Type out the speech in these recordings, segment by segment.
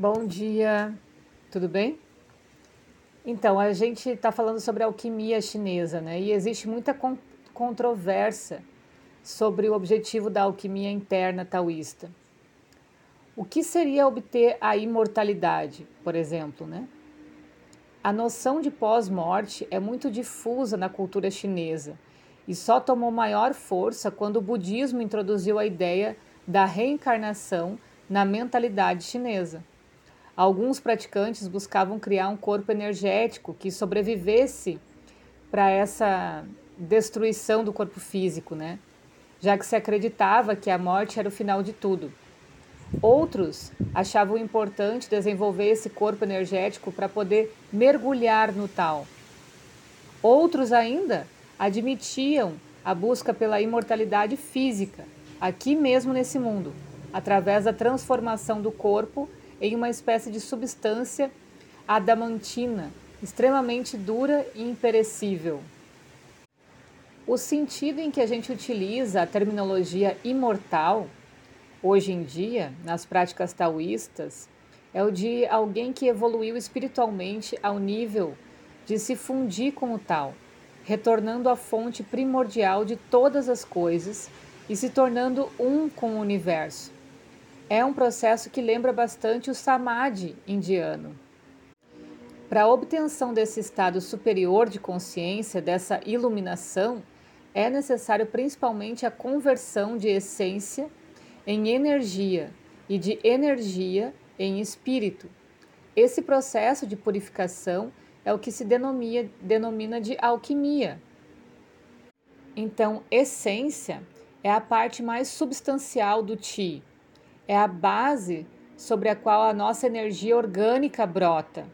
Bom dia, tudo bem? Então, a gente está falando sobre a alquimia chinesa, né? E existe muita con controvérsia sobre o objetivo da alquimia interna taoísta. O que seria obter a imortalidade, por exemplo, né? A noção de pós-morte é muito difusa na cultura chinesa e só tomou maior força quando o budismo introduziu a ideia da reencarnação na mentalidade chinesa. Alguns praticantes buscavam criar um corpo energético que sobrevivesse para essa destruição do corpo físico, né? Já que se acreditava que a morte era o final de tudo. Outros achavam importante desenvolver esse corpo energético para poder mergulhar no tal. Outros ainda admitiam a busca pela imortalidade física, aqui mesmo nesse mundo, através da transformação do corpo em uma espécie de substância adamantina, extremamente dura e imperecível. O sentido em que a gente utiliza a terminologia imortal, hoje em dia, nas práticas taoístas, é o de alguém que evoluiu espiritualmente ao nível de se fundir com o tal, retornando à fonte primordial de todas as coisas e se tornando um com o universo é um processo que lembra bastante o samadhi indiano. Para a obtenção desse estado superior de consciência, dessa iluminação, é necessário principalmente a conversão de essência em energia e de energia em espírito. Esse processo de purificação é o que se denomina, denomina de alquimia. Então, essência é a parte mais substancial do Ti, é a base sobre a qual a nossa energia orgânica brota.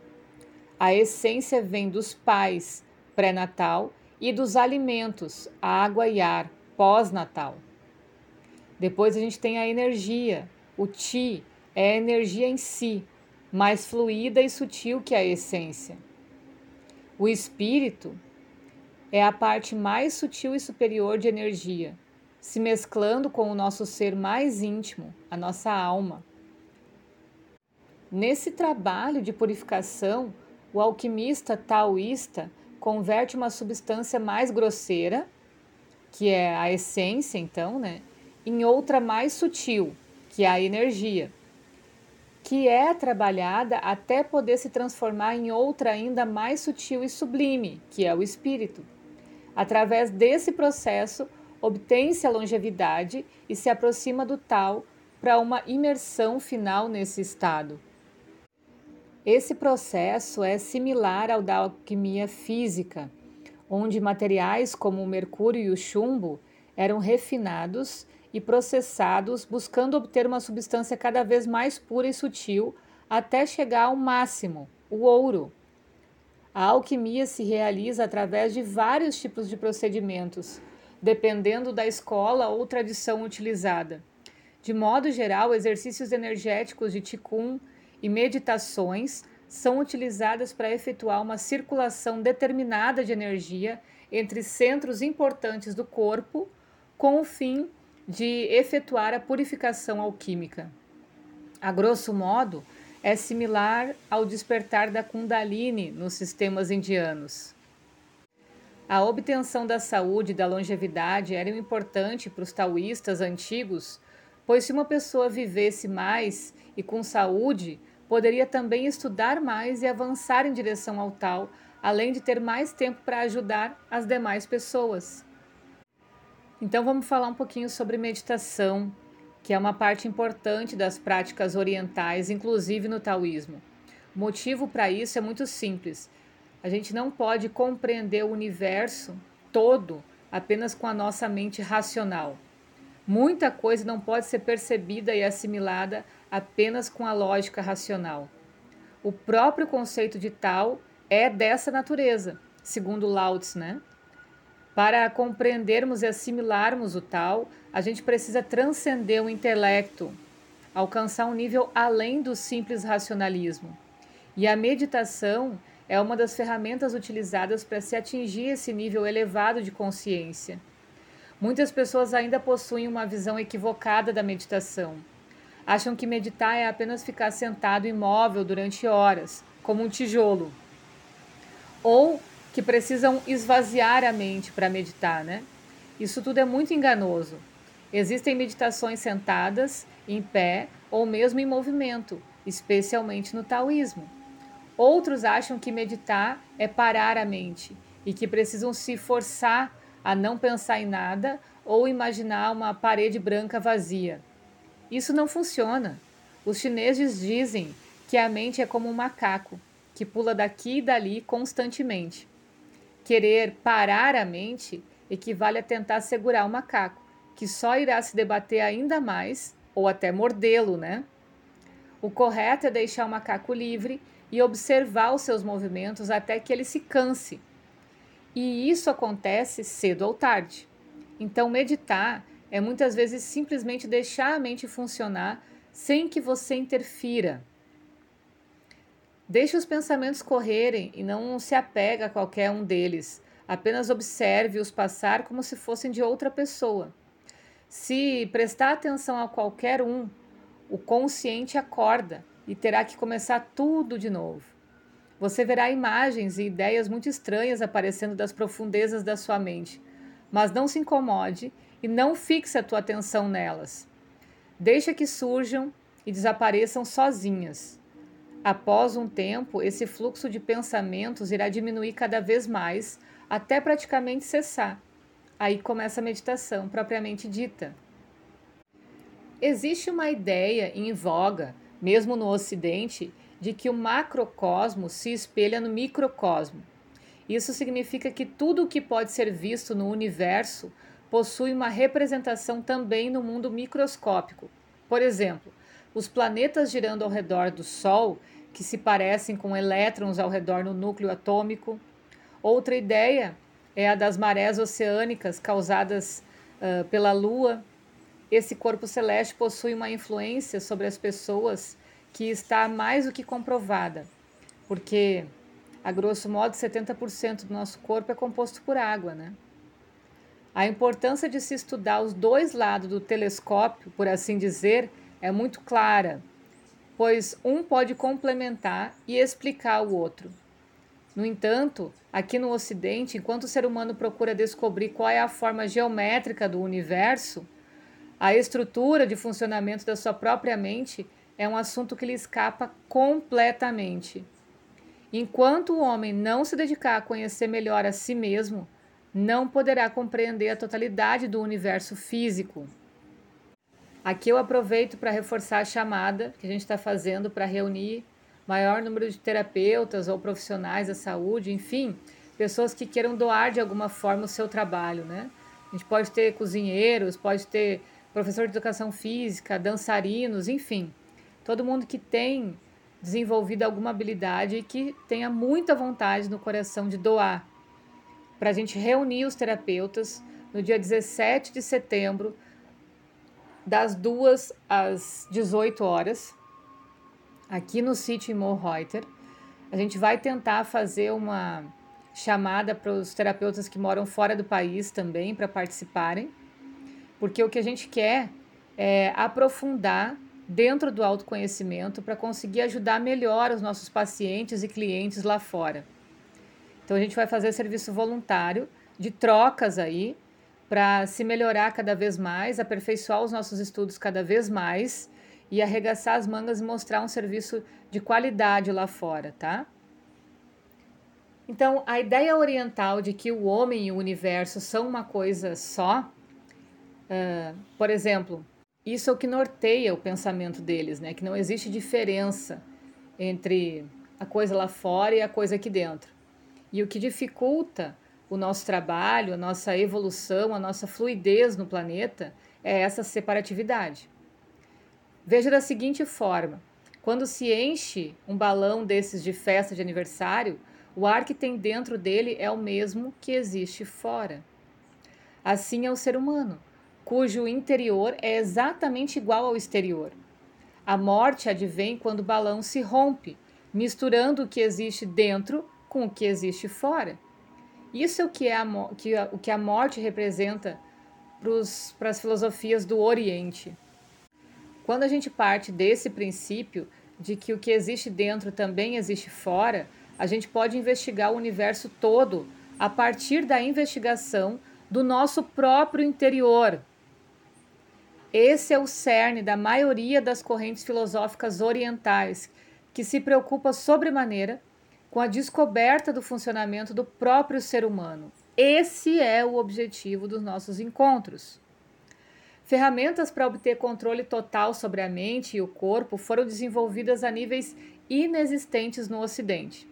A essência vem dos pais pré-natal e dos alimentos, água e ar pós-natal. Depois a gente tem a energia. O Ti é a energia em si, mais fluida e sutil que a essência. O espírito é a parte mais sutil e superior de energia, se mesclando com o nosso ser mais íntimo, a nossa alma. Nesse trabalho de purificação, o alquimista taoísta converte uma substância mais grosseira, que é a essência, então, né, em outra mais sutil, que é a energia, que é trabalhada até poder se transformar em outra ainda mais sutil e sublime, que é o espírito. Através desse processo, obtém-se a longevidade e se aproxima do tal para uma imersão final nesse estado. Esse processo é similar ao da alquimia física, onde materiais como o mercúrio e o chumbo eram refinados e processados, buscando obter uma substância cada vez mais pura e sutil até chegar ao máximo, o ouro. A alquimia se realiza através de vários tipos de procedimentos, dependendo da escola ou tradição utilizada. De modo geral, exercícios energéticos de Qigong e meditações são utilizadas para efetuar uma circulação determinada de energia entre centros importantes do corpo, com o fim de efetuar a purificação alquímica. A grosso modo, é similar ao despertar da Kundalini nos sistemas indianos. A obtenção da saúde e da longevidade era importante para os taoístas antigos, pois se uma pessoa vivesse mais e com saúde, poderia também estudar mais e avançar em direção ao tal, além de ter mais tempo para ajudar as demais pessoas. Então vamos falar um pouquinho sobre meditação, que é uma parte importante das práticas orientais, inclusive no taoísmo. O motivo para isso é muito simples a gente não pode compreender o universo todo apenas com a nossa mente racional. Muita coisa não pode ser percebida e assimilada apenas com a lógica racional. O próprio conceito de tal é dessa natureza, segundo Lao né? Para compreendermos e assimilarmos o tal, a gente precisa transcender o intelecto, alcançar um nível além do simples racionalismo. E a meditação é uma das ferramentas utilizadas para se atingir esse nível elevado de consciência. Muitas pessoas ainda possuem uma visão equivocada da meditação. acham que meditar é apenas ficar sentado imóvel durante horas, como um tijolo. Ou que precisam esvaziar a mente para meditar, né? Isso tudo é muito enganoso. Existem meditações sentadas, em pé ou mesmo em movimento, especialmente no taoísmo. Outros acham que meditar é parar a mente e que precisam se forçar a não pensar em nada ou imaginar uma parede branca vazia. Isso não funciona. Os chineses dizem que a mente é como um macaco que pula daqui e dali constantemente. Querer parar a mente equivale a tentar segurar o macaco, que só irá se debater ainda mais ou até mordê-lo, né? O correto é deixar o macaco livre e observar os seus movimentos até que ele se canse. E isso acontece cedo ou tarde. Então, meditar é muitas vezes simplesmente deixar a mente funcionar sem que você interfira. Deixe os pensamentos correrem e não se apega a qualquer um deles. Apenas observe-os passar como se fossem de outra pessoa. Se prestar atenção a qualquer um, o consciente acorda e terá que começar tudo de novo. Você verá imagens e ideias muito estranhas aparecendo das profundezas da sua mente, mas não se incomode e não fixe a tua atenção nelas. Deixa que surjam e desapareçam sozinhas. Após um tempo, esse fluxo de pensamentos irá diminuir cada vez mais até praticamente cessar. Aí começa a meditação propriamente dita. Existe uma ideia em voga, mesmo no Ocidente, de que o macrocosmo se espelha no microcosmo. Isso significa que tudo o que pode ser visto no universo possui uma representação também no mundo microscópico. Por exemplo, os planetas girando ao redor do Sol, que se parecem com elétrons ao redor no núcleo atômico. Outra ideia é a das marés oceânicas causadas uh, pela Lua. Esse corpo celeste possui uma influência sobre as pessoas que está mais do que comprovada, porque, a grosso modo, 70% do nosso corpo é composto por água, né? A importância de se estudar os dois lados do telescópio, por assim dizer, é muito clara, pois um pode complementar e explicar o outro. No entanto, aqui no Ocidente, enquanto o ser humano procura descobrir qual é a forma geométrica do universo, a estrutura de funcionamento da sua própria mente é um assunto que lhe escapa completamente. Enquanto o homem não se dedicar a conhecer melhor a si mesmo, não poderá compreender a totalidade do universo físico. Aqui eu aproveito para reforçar a chamada que a gente está fazendo para reunir maior número de terapeutas ou profissionais da saúde, enfim, pessoas que queiram doar de alguma forma o seu trabalho, né? A gente pode ter cozinheiros, pode ter professor de educação física, dançarinos, enfim, todo mundo que tem desenvolvido alguma habilidade e que tenha muita vontade no coração de doar para a gente reunir os terapeutas no dia 17 de setembro, das 2 às 18 horas, aqui no sítio em Morreuter. A gente vai tentar fazer uma chamada para os terapeutas que moram fora do país também para participarem, porque o que a gente quer é aprofundar dentro do autoconhecimento para conseguir ajudar melhor os nossos pacientes e clientes lá fora. Então a gente vai fazer serviço voluntário de trocas aí para se melhorar cada vez mais, aperfeiçoar os nossos estudos cada vez mais e arregaçar as mangas e mostrar um serviço de qualidade lá fora, tá? Então, a ideia oriental de que o homem e o universo são uma coisa só, uh, por exemplo, isso é o que norteia o pensamento deles, né? Que não existe diferença entre a coisa lá fora e a coisa aqui dentro. E o que dificulta o nosso trabalho, a nossa evolução, a nossa fluidez no planeta é essa separatividade. Veja da seguinte forma: quando se enche um balão desses de festa de aniversário, o ar que tem dentro dele é o mesmo que existe fora. Assim é o ser humano, cujo interior é exatamente igual ao exterior. A morte advém quando o balão se rompe, misturando o que existe dentro com o que existe fora. Isso é o que, é a, que o que a morte representa para as filosofias do Oriente. Quando a gente parte desse princípio de que o que existe dentro também existe fora, a gente pode investigar o universo todo a partir da investigação do nosso próprio interior. Esse é o cerne da maioria das correntes filosóficas orientais, que se preocupa sobremaneira com a descoberta do funcionamento do próprio ser humano. Esse é o objetivo dos nossos encontros. Ferramentas para obter controle total sobre a mente e o corpo foram desenvolvidas a níveis inexistentes no Ocidente.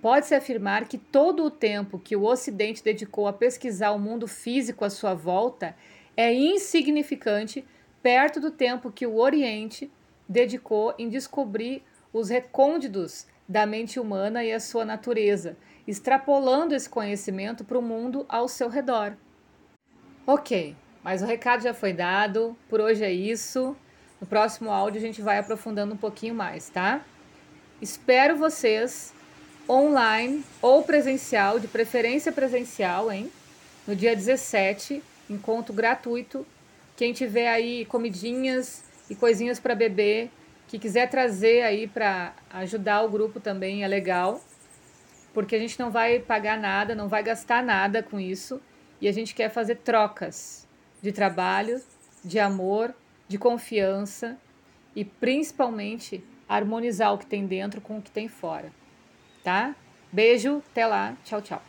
Pode-se afirmar que todo o tempo que o Ocidente dedicou a pesquisar o mundo físico à sua volta é insignificante perto do tempo que o Oriente dedicou em descobrir os recônditos da mente humana e a sua natureza, extrapolando esse conhecimento para o mundo ao seu redor. Ok, mas o recado já foi dado, por hoje é isso. No próximo áudio a gente vai aprofundando um pouquinho mais, tá? Espero vocês online ou presencial, de preferência presencial, hein? No dia 17, encontro gratuito. Quem tiver aí comidinhas e coisinhas para beber, que quiser trazer aí para ajudar o grupo também é legal, porque a gente não vai pagar nada, não vai gastar nada com isso e a gente quer fazer trocas de trabalho, de amor, de confiança e principalmente harmonizar o que tem dentro com o que tem fora tá? Beijo, até lá, tchau, tchau.